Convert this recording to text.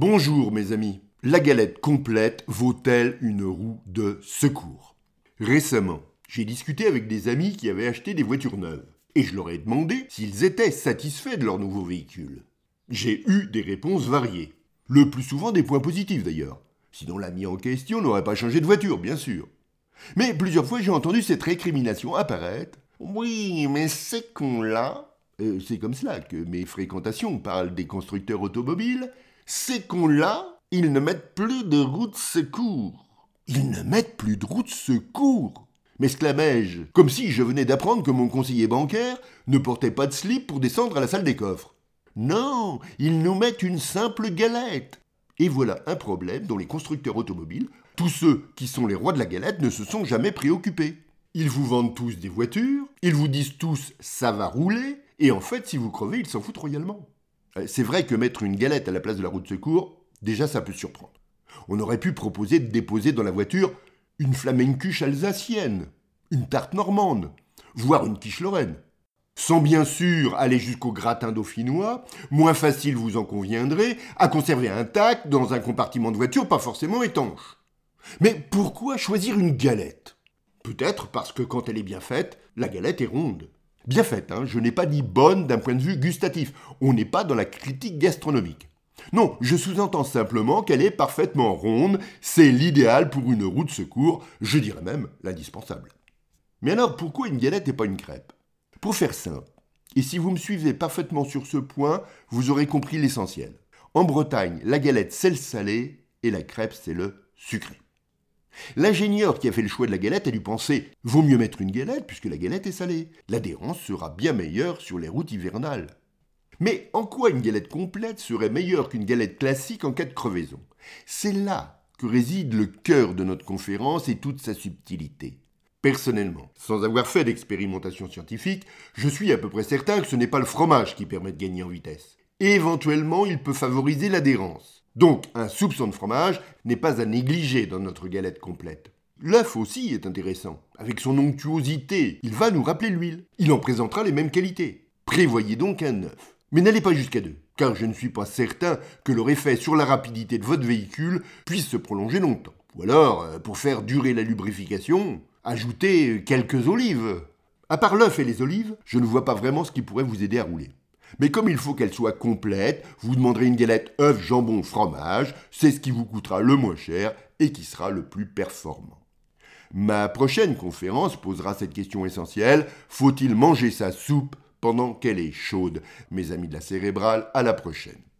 Bonjour mes amis. La galette complète vaut-elle une roue de secours? Récemment, j'ai discuté avec des amis qui avaient acheté des voitures neuves et je leur ai demandé s'ils étaient satisfaits de leur nouveau véhicule. J'ai eu des réponses variées. Le plus souvent des points positifs d'ailleurs. Sinon l'ami en question n'aurait pas changé de voiture, bien sûr. Mais plusieurs fois j'ai entendu cette récrimination apparaître. Oui, mais c'est con là. Euh, c'est comme cela que mes fréquentations parlent des constructeurs automobiles ces cons-là, ils ne mettent plus de roue de secours. Ils ne mettent plus de roue de secours m'exclamai-je, comme si je venais d'apprendre que mon conseiller bancaire ne portait pas de slip pour descendre à la salle des coffres. Non, ils nous mettent une simple galette. Et voilà un problème dont les constructeurs automobiles, tous ceux qui sont les rois de la galette, ne se sont jamais préoccupés. Ils vous vendent tous des voitures, ils vous disent tous ça va rouler, et en fait, si vous crevez, ils s'en foutent royalement. Euh, c'est vrai que mettre une galette à la place de la roue de secours, déjà ça peut surprendre. On aurait pu proposer de déposer dans la voiture une flamencuche alsacienne, une tarte normande, voire une quiche lorraine. Sans bien sûr aller jusqu'au gratin dauphinois, moins facile vous en conviendrez, à conserver intact dans un compartiment de voiture pas forcément étanche. Mais pourquoi choisir une galette? Peut-être parce que quand elle est bien faite, la galette est ronde. Bien faite, hein, je n'ai pas dit bonne d'un point de vue gustatif. On n'est pas dans la critique gastronomique. Non, je sous-entends simplement qu'elle est parfaitement ronde, c'est l'idéal pour une roue de secours, je dirais même l'indispensable. Mais alors pourquoi une galette et pas une crêpe? Pour faire simple, et si vous me suivez parfaitement sur ce point, vous aurez compris l'essentiel. En Bretagne, la galette c'est le salé et la crêpe c'est le sucré. L'ingénieur qui a fait le choix de la galette a dû penser vaut mieux mettre une galette puisque la galette est salée. L'adhérence sera bien meilleure sur les routes hivernales. Mais en quoi une galette complète serait meilleure qu'une galette classique en cas de crevaison? C'est là que réside le cœur de notre conférence et toute sa subtilité. Personnellement, sans avoir fait d'expérimentation scientifique, je suis à peu près certain que ce n'est pas le fromage qui permet de gagner en vitesse. Éventuellement, il peut favoriser l'adhérence. Donc, un soupçon de fromage n'est pas à négliger dans notre galette complète. L'œuf aussi est intéressant. Avec son onctuosité, il va nous rappeler l'huile. Il en présentera les mêmes qualités. Prévoyez donc un œuf. Mais n'allez pas jusqu'à deux, car je ne suis pas certain que leur effet sur la rapidité de votre véhicule puisse se prolonger longtemps. Ou alors, euh, pour faire durer la lubrification, ajoutez quelques olives. À part l'œuf et les olives, je ne vois pas vraiment ce qui pourrait vous aider à rouler. Mais comme il faut qu'elle soit complète, vous demanderez une galette œuf, jambon, fromage, c'est ce qui vous coûtera le moins cher et qui sera le plus performant. Ma prochaine conférence posera cette question essentielle, faut-il manger sa soupe pendant qu'elle est chaude? Mes amis de la cérébrale, à la prochaine.